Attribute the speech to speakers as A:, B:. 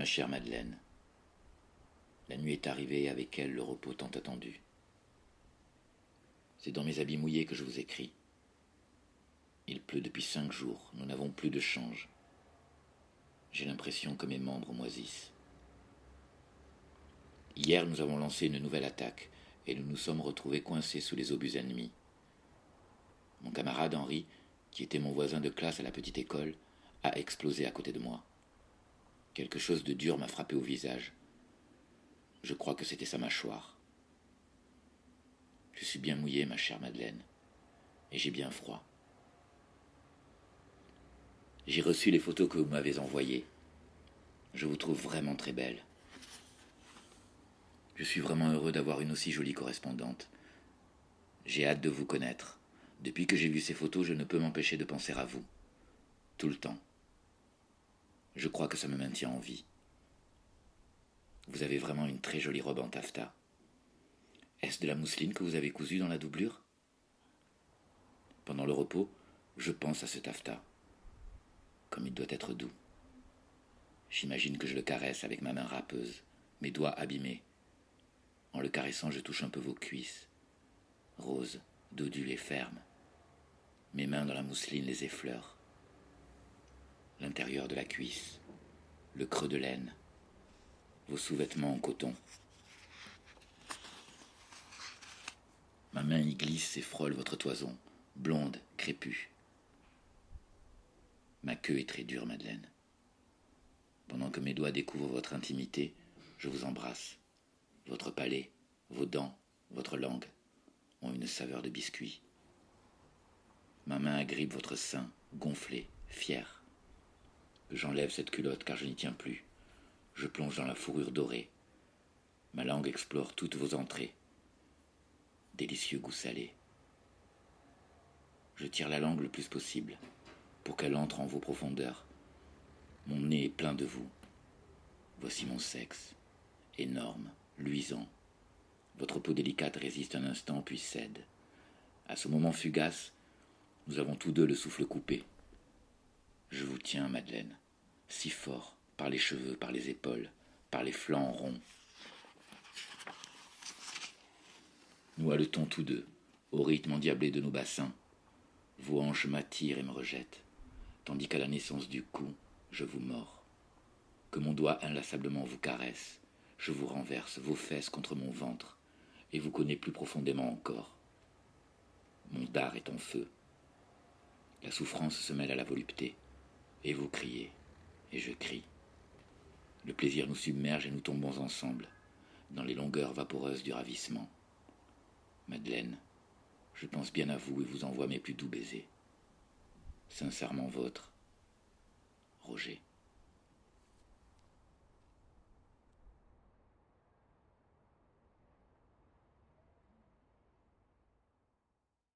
A: Ma chère Madeleine, la nuit est arrivée avec elle le repos tant attendu. C'est dans mes habits mouillés que je vous écris. Il pleut depuis cinq jours, nous n'avons plus de change. J'ai l'impression que mes membres moisissent. Hier, nous avons lancé une nouvelle attaque et nous nous sommes retrouvés coincés sous les obus ennemis. Mon camarade Henri, qui était mon voisin de classe à la petite école, a explosé à côté de moi. Quelque chose de dur m'a frappé au visage. Je crois que c'était sa mâchoire. Je suis bien mouillé, ma chère Madeleine, et j'ai bien froid. J'ai reçu les photos que vous m'avez envoyées. Je vous trouve vraiment très belle. Je suis vraiment heureux d'avoir une aussi jolie correspondante. J'ai hâte de vous connaître. Depuis que j'ai vu ces photos, je ne peux m'empêcher de penser à vous. Tout le temps. Je crois que ça me maintient en vie. Vous avez vraiment une très jolie robe en taffetas. Est-ce de la mousseline que vous avez cousue dans la doublure? Pendant le repos, je pense à ce taffetas. Comme il doit être doux. J'imagine que je le caresse avec ma main râpeuse, mes doigts abîmés. En le caressant, je touche un peu vos cuisses, roses, dodues et fermes. Mes mains dans la mousseline les effleurent. L'intérieur de la cuisse, le creux de laine, vos sous-vêtements en coton. Ma main y glisse et frôle votre toison, blonde, crépue. Ma queue est très dure, Madeleine. Pendant que mes doigts découvrent votre intimité, je vous embrasse. Votre palais, vos dents, votre langue ont une saveur de biscuit. Ma main agrippe votre sein, gonflé, fier. J'enlève cette culotte car je n'y tiens plus. Je plonge dans la fourrure dorée. Ma langue explore toutes vos entrées. Délicieux goût salé. Je tire la langue le plus possible pour qu'elle entre en vos profondeurs. Mon nez est plein de vous. Voici mon sexe, énorme, luisant. Votre peau délicate résiste un instant puis cède. À ce moment fugace, nous avons tous deux le souffle coupé. Je vous tiens, Madeleine, si fort, par les cheveux, par les épaules, par les flancs ronds. Nous haletons tous deux, au rythme endiablé de nos bassins. Vos hanches m'attirent et me rejettent, tandis qu'à la naissance du cou, je vous mords. Que mon doigt inlassablement vous caresse, je vous renverse vos fesses contre mon ventre et vous connais plus profondément encore. Mon dard est en feu. La souffrance se mêle à la volupté, et vous criez, et je crie. Le plaisir nous submerge et nous tombons ensemble, dans les longueurs vaporeuses du ravissement. Madeleine, je pense bien à vous et vous envoie mes plus doux baisers. Sincèrement vôtre, Roger.